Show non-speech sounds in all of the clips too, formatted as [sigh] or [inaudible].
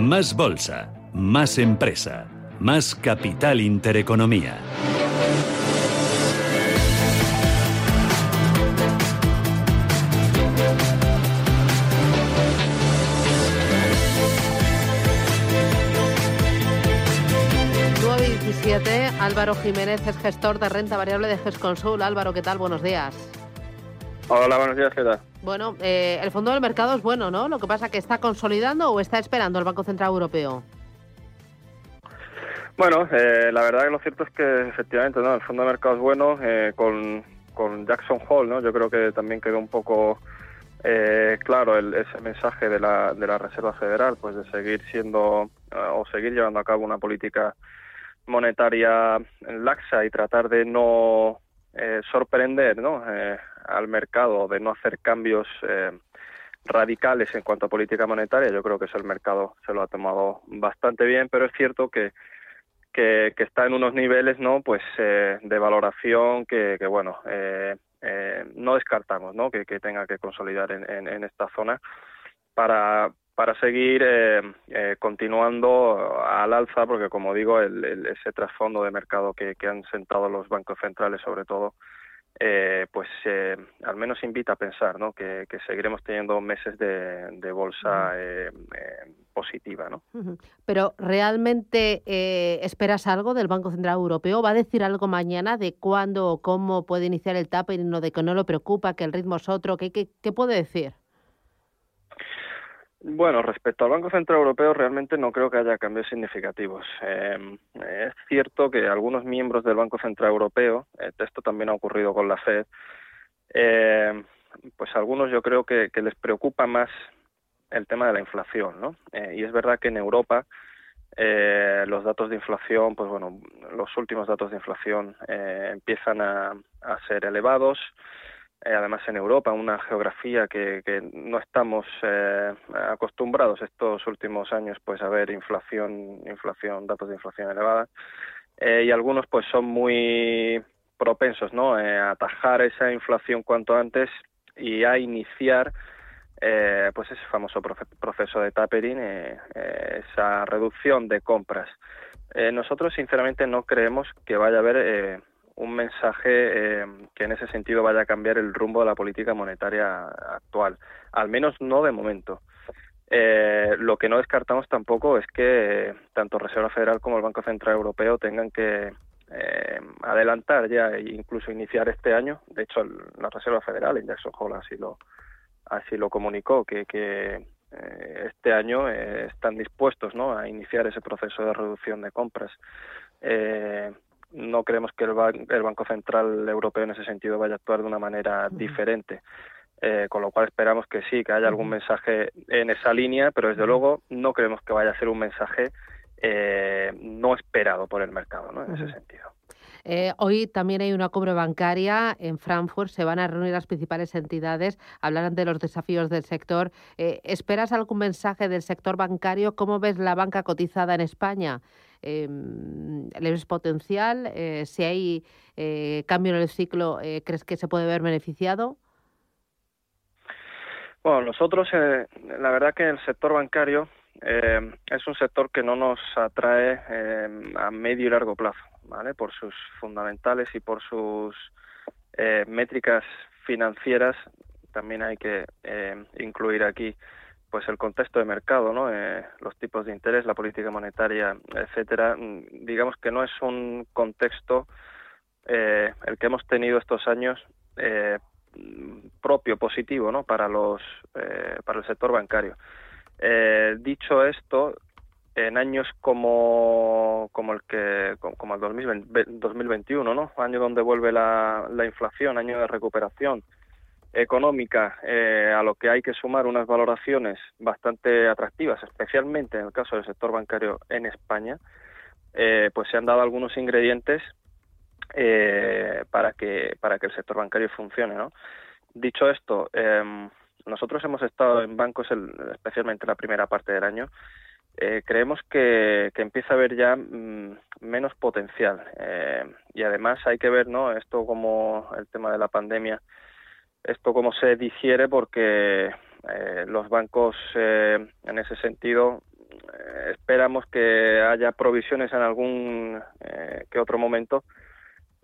Más bolsa, más empresa, más capital intereconomía. Álvaro Jiménez es gestor de renta variable de GESConsul. Álvaro, ¿qué tal? Buenos días. Hola, buenos días, ¿qué tal? Bueno, eh, el fondo del mercado es bueno, ¿no? Lo que pasa es que está consolidando o está esperando el Banco Central Europeo. Bueno, eh, la verdad que lo cierto es que efectivamente no, el fondo de mercado es bueno eh, con, con Jackson Hole, ¿no? Yo creo que también quedó un poco claro ese mensaje de la, de la Reserva Federal, pues de seguir siendo o seguir llevando a cabo una política monetaria laxa y tratar de no eh, sorprender ¿no? Eh, al mercado, de no hacer cambios eh, radicales en cuanto a política monetaria, yo creo que eso el mercado se lo ha tomado bastante bien, pero es cierto que que, está en unos niveles no pues de valoración que, que bueno no descartamos no que, tenga que consolidar en, en esta zona para para seguir eh, eh, continuando al alza, porque como digo, el, ese trasfondo de mercado que, han sentado los bancos centrales, sobre todo, eh, pues al menos invita a pensar ¿no? que, seguiremos teniendo meses de, bolsa positiva. ¿no? Pero ¿realmente esperas algo del Banco Central Europeo? ¿Va a decir algo mañana de cuándo o cómo puede iniciar el tapering o de que no lo preocupa, que el ritmo es otro? ¿Qué, qué, qué puede decir? Bueno, respecto al Banco Central Europeo, realmente no creo que haya cambios significativos. Em, es cierto que algunos miembros del Banco Central Europeo, eh, esto también ha ocurrido con la Fed, em, pues algunos yo creo que, les preocupa más el tema de la inflación, ¿no? Eh, y es verdad que en Europa eh, los datos de inflación, pues bueno, los últimos datos de inflación empiezan a, a ser elevados. Eh, además en Europa, una geografía que, que no estamos eh, acostumbrados estos últimos años pues a ver inflación, inflación, datos de inflación elevada eh, y algunos pues son muy propensos ¿no? a atajar esa inflación cuanto antes y a iniciar pues ese famoso proceso de tapering, esa reducción de compras. nosotros sinceramente no creemos que vaya a haber un mensaje eh, que en ese sentido vaya a cambiar el rumbo de la política monetaria actual, al menos no de momento. Eh, lo que no descartamos tampoco es que tanto Reserva Federal como el Banco Central Europeo tengan que eh, adelantar ya e incluso iniciar este año. De hecho, la Reserva Federal, en Jackson Hole, así lo, así lo comunicó, que, que este año están dispuestos ¿no? a iniciar ese proceso de reducción de compras. Eh, no creemos que el, Banco Central Europeo en ese sentido vaya a actuar de una manera diferente. Eh, con lo cual esperamos que sí, que haya algún mensaje en esa línea, pero desde luego no creemos que vaya a ser un mensaje eh, no esperado por el mercado, ¿no? En ese sentido. Eh, hoy también hay una cumbre bancaria en Frankfurt. Se van a reunir las principales entidades, hablarán de los desafíos del sector. ¿Esperas algún mensaje del sector bancario? ¿Cómo ves la banca cotizada en España? eh, ¿le ves potencial? Eh, si hay eh, cambio en el ciclo, eh, ¿crees que se puede ver beneficiado? Bueno, nosotros, la verdad que el sector bancario es un sector que no nos atrae a medio y largo plazo, ¿vale? Por sus fundamentales y por sus métricas financieras, también hay que incluir aquí pues el contexto de mercado, ¿no? Eh, los tipos de interés, la política monetaria, etcétera, mm, digamos que no es un contexto eh, el que hemos tenido estos años eh, propio positivo, ¿no? Para los para el sector bancario. dicho esto, en años como, como el que como el 2021, ¿no? Año donde vuelve la, la inflación, año de recuperación económica, eh, a lo que hay que sumar unas valoraciones bastante atractivas, especialmente en el caso del sector bancario en España, eh, pues se han dado algunos ingredientes eh, para que para que el sector bancario funcione, ¿no? Dicho esto, em, nosotros hemos estado en bancos, especialmente la primera parte del año, eh, creemos que, empieza a haber ya mm, menos potencial. Eh, y además hay que ver no esto como el tema de la pandemia esto como se digiere porque eh, los bancos en ese sentido esperamos que haya provisiones en algún que otro momento.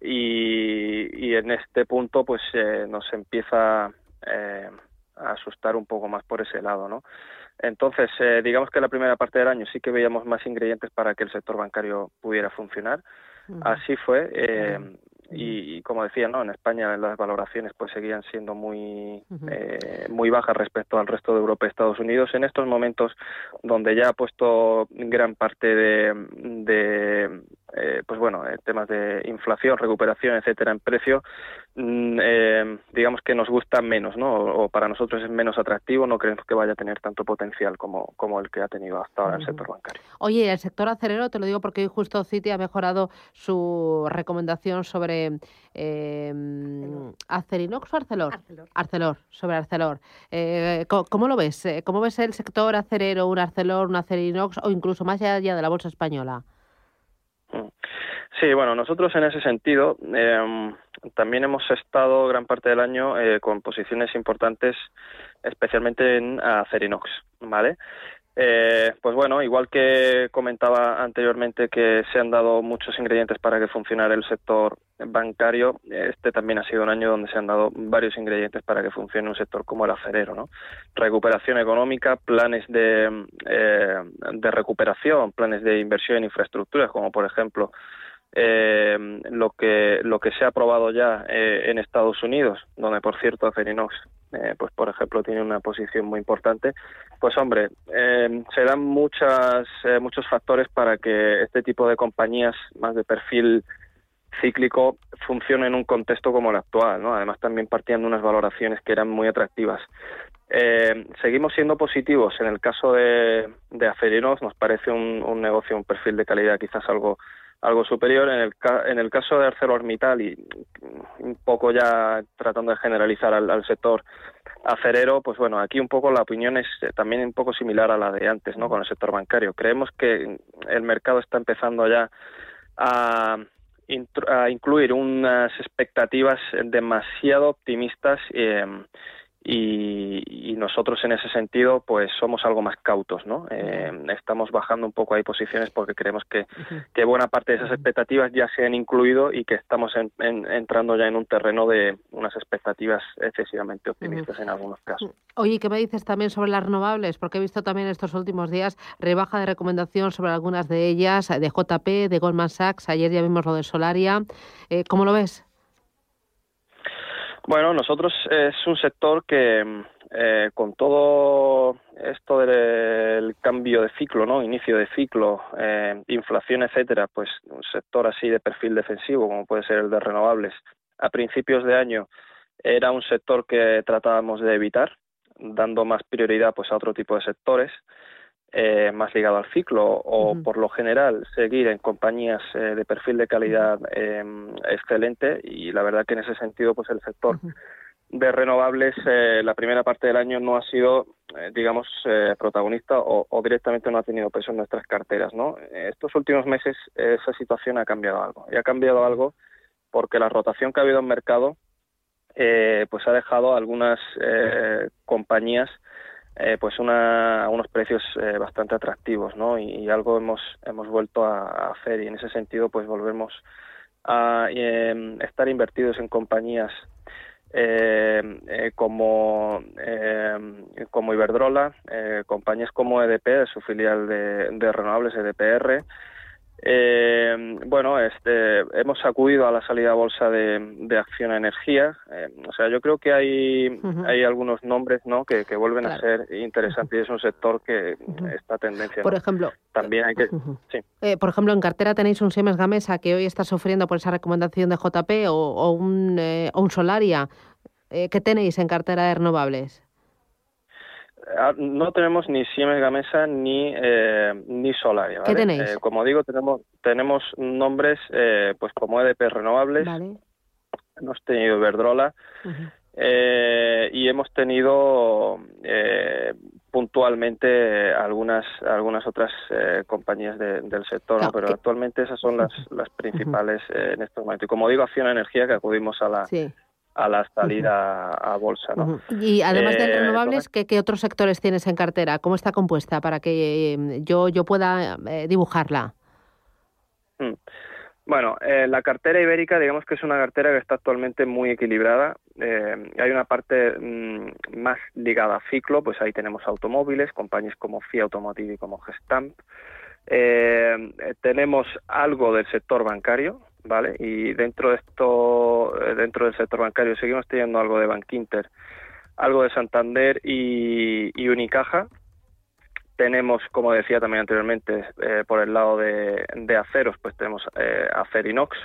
Y, y, en este punto pues nos empieza asustar un poco más por ese lado no entonces, eh, digamos que la primera parte del año sí que veíamos más ingredientes para que el sector bancario pudiera funcionar. Así fue. Eh, y, como decía, ¿no? En España las valoraciones pues seguían siendo muy eh, muy bajas respecto al resto de Europa y Estados Unidos. En estos momentos donde ya ha puesto gran parte de, de eh, pues bueno, eh, temas de inflación, recuperación, etcétera, en precio, mm, eh, digamos que nos gusta menos, ¿no? O, para nosotros es menos atractivo, no creemos que vaya a tener tanto potencial como, como el que ha tenido hasta ahora el sector bancario. Oye, el sector acerero, te lo digo porque hoy justo Citi ha mejorado su recomendación sobre eh, Acerinox o Arcelor? Arcelor. sobre Arcelor. ¿cómo, lo ves? ¿Cómo ves el sector acerero, un Arcelor, un Acerinox o incluso más allá de la bolsa española? Sí, bueno, nosotros en ese sentido eh, también hemos estado gran parte del año eh, con posiciones importantes, especialmente en Acerinox, ¿vale? Eh, pues bueno, igual que comentaba anteriormente que se han dado muchos ingredientes para que funcionara el sector bancario, este también ha sido un año donde se han dado varios ingredientes para que funcione un sector como el acerero, ¿no? Recuperación económica, planes de, eh, de recuperación, planes de inversión en infraestructuras, como por ejemplo eh, lo que lo que se ha aprobado ya eh, en Estados Unidos, donde por cierto Acerinox, eh, pues por ejemplo tiene una posición muy importante, pues hombre, eh, se dan muchas eh, muchos factores para que este tipo de compañías más de perfil cíclico funcione en un contexto como el actual, ¿no? Además también partían de unas valoraciones que eran muy atractivas. Eh, seguimos siendo positivos. En el caso de, de Acerinox nos parece un, un negocio, un perfil de calidad quizás algo algo superior. En el, en el caso de ArcelorMittal y un poco ya tratando de generalizar al, sector acerero, pues bueno, aquí un poco la opinión es también un poco similar a la de antes, ¿no? Con el sector bancario. Creemos que el mercado está empezando ya a, a incluir unas expectativas demasiado optimistas. Eh, y, nosotros en ese sentido pues somos algo más cautos no eh, estamos bajando un poco ahí posiciones porque creemos que, que, buena parte de esas expectativas ya se han incluido y que estamos entrando ya en un terreno de unas expectativas excesivamente optimistas en algunos casos. Oye qué me dices también sobre las renovables porque he visto también estos últimos días rebaja de recomendación sobre algunas de ellas de JP de Goldman Sachs ayer ya vimos lo de Solaria. Eh, cómo lo ves bueno, nosotros es un sector que eh, con todo esto del cambio de ciclo, ¿no? Inicio de ciclo, eh, inflación, etcétera, pues un sector así de perfil defensivo como puede ser el de renovables, a principios de año era un sector que tratábamos de evitar, dando más prioridad pues a otro tipo de sectores eh, más ligado al ciclo o por lo general seguir en compañías eh, de perfil de calidad eh, excelente y la verdad que en ese sentido pues el sector de renovables eh, la primera parte del año no ha sido digamos protagonista o, o, directamente no ha tenido peso en nuestras carteras no estos últimos meses esa situación ha cambiado algo y ha cambiado algo porque la rotación que ha habido en mercado pues ha dejado algunas compañías eh, pues una, unos precios eh, bastante atractivos, ¿no? Y, algo hemos, hemos vuelto a, hacer y en ese sentido pues volvemos a em, estar invertidos en compañías em, eh, como, em, como Iberdrola, compañías como EDP, su filial de, de renovables EDPR, Eh, bueno, este, hemos acudido a la salida a bolsa de, de Acción Energía. Eh, o sea, yo creo que hay, hay algunos nombres ¿no? que, que vuelven a ser interesantes y es un sector que esta tendencia. Por ejemplo, también hay que. sí. eh, por ejemplo, en cartera tenéis un Siemens Gamesa que hoy está sufriendo por esa recomendación de JP o, o un, eh, o un Solaria. Eh, ¿Qué tenéis en cartera de renovables? Ah, no tenemos ni Siemens Gamesa ni eh, ni Solaria. ¿vale? ¿Qué tenéis? Eh, como digo, tenemos tenemos nombres eh, pues como EDP Renovables, Vale. hemos tenido Iberdrola eh, y hemos tenido eh, puntualmente algunas algunas otras eh, compañías de- del sector, ¿no? Pero que- actualmente esas son las [laughs] las principales eh, en estos momentos. Y como digo, Acción Energía que acudimos a la Sí. A la salida a bolsa, ¿no? Ujú. Y además de Eh, renovables, ¿qué, qué otros sectores tienes en cartera? ¿Cómo está compuesta para que eh, yo, yo pueda eh, dibujarla? Mm. Bueno, eh, la cartera ibérica, digamos que es una cartera que está actualmente muy equilibrada. Eh, hay una parte mm, más ligada a ciclo, pues ahí tenemos automóviles, compañías como Fiat Automotive y como Gestamp. Tenemos algo del sector bancario, ¿vale? Y dentro de esto, eh, dentro del sector bancario, seguimos teniendo algo de Bankinter, algo de Santander y, Unicaja, tenemos, como decía también anteriormente, eh, por el lado de, aceros, pues tenemos eh, Acerinox.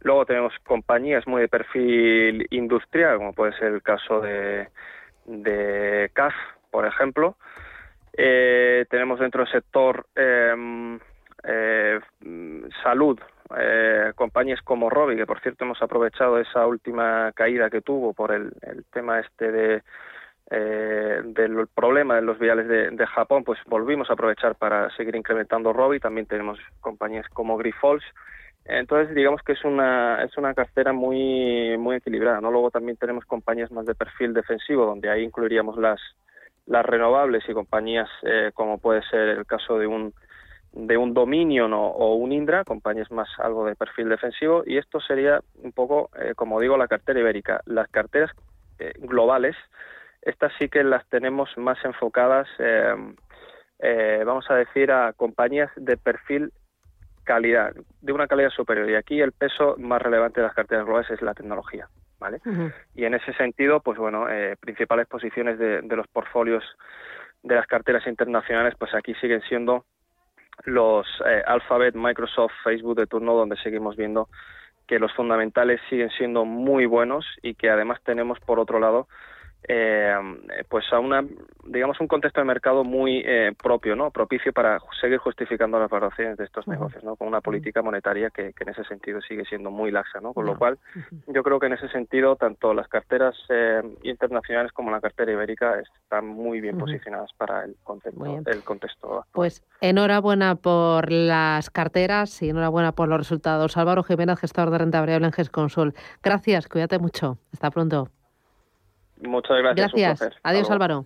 Luego tenemos compañías muy de perfil industrial, como puede ser el caso de, de CAF, por ejemplo. Eh, tenemos dentro del sector eh, eh, salud, eh, compañías como Robi, que por cierto hemos aprovechado esa última caída que tuvo por el, el tema este de eh, del problema de los viales de, de Japón, pues volvimos a aprovechar para seguir incrementando Robi. También tenemos compañías como Grifols. Entonces, digamos que es una es una cartera muy muy equilibrada. ¿no? Luego también tenemos compañías más de perfil defensivo, donde ahí incluiríamos las las renovables y compañías eh, como puede ser el caso de un de un Dominion o, o un Indra, compañías más algo de perfil defensivo, y esto sería un poco, eh, como digo, la cartera ibérica. Las carteras eh, globales, estas sí que las tenemos más enfocadas, eh, eh, vamos a decir, a compañías de perfil calidad, de una calidad superior. Y aquí el peso más relevante de las carteras globales es la tecnología. ¿vale? Y en ese sentido, pues bueno, eh, principales posiciones de, de los portfolios de las carteras internacionales, pues aquí siguen siendo los eh, Alphabet, Microsoft, Facebook de turno, donde seguimos viendo que los fundamentales siguen siendo muy buenos y que además tenemos por otro lado eh, pues a una digamos un contexto de mercado muy eh, propio no propicio para seguir justificando las valoraciones de estos negocios no con una política monetaria que, que en ese sentido sigue siendo muy laxa no con lo cual yo creo que en ese sentido tanto las carteras eh, internacionales como la cartera ibérica están muy bien posicionadas para el contexto el contexto. Pues enhorabuena por las carteras y enhorabuena por los resultados. Álvaro Jiménez, gestor de renta variable en GESConsul. Gracias, cuídate mucho. Hasta pronto. Muchas gracias. Gracias. Adiós, Álvaro.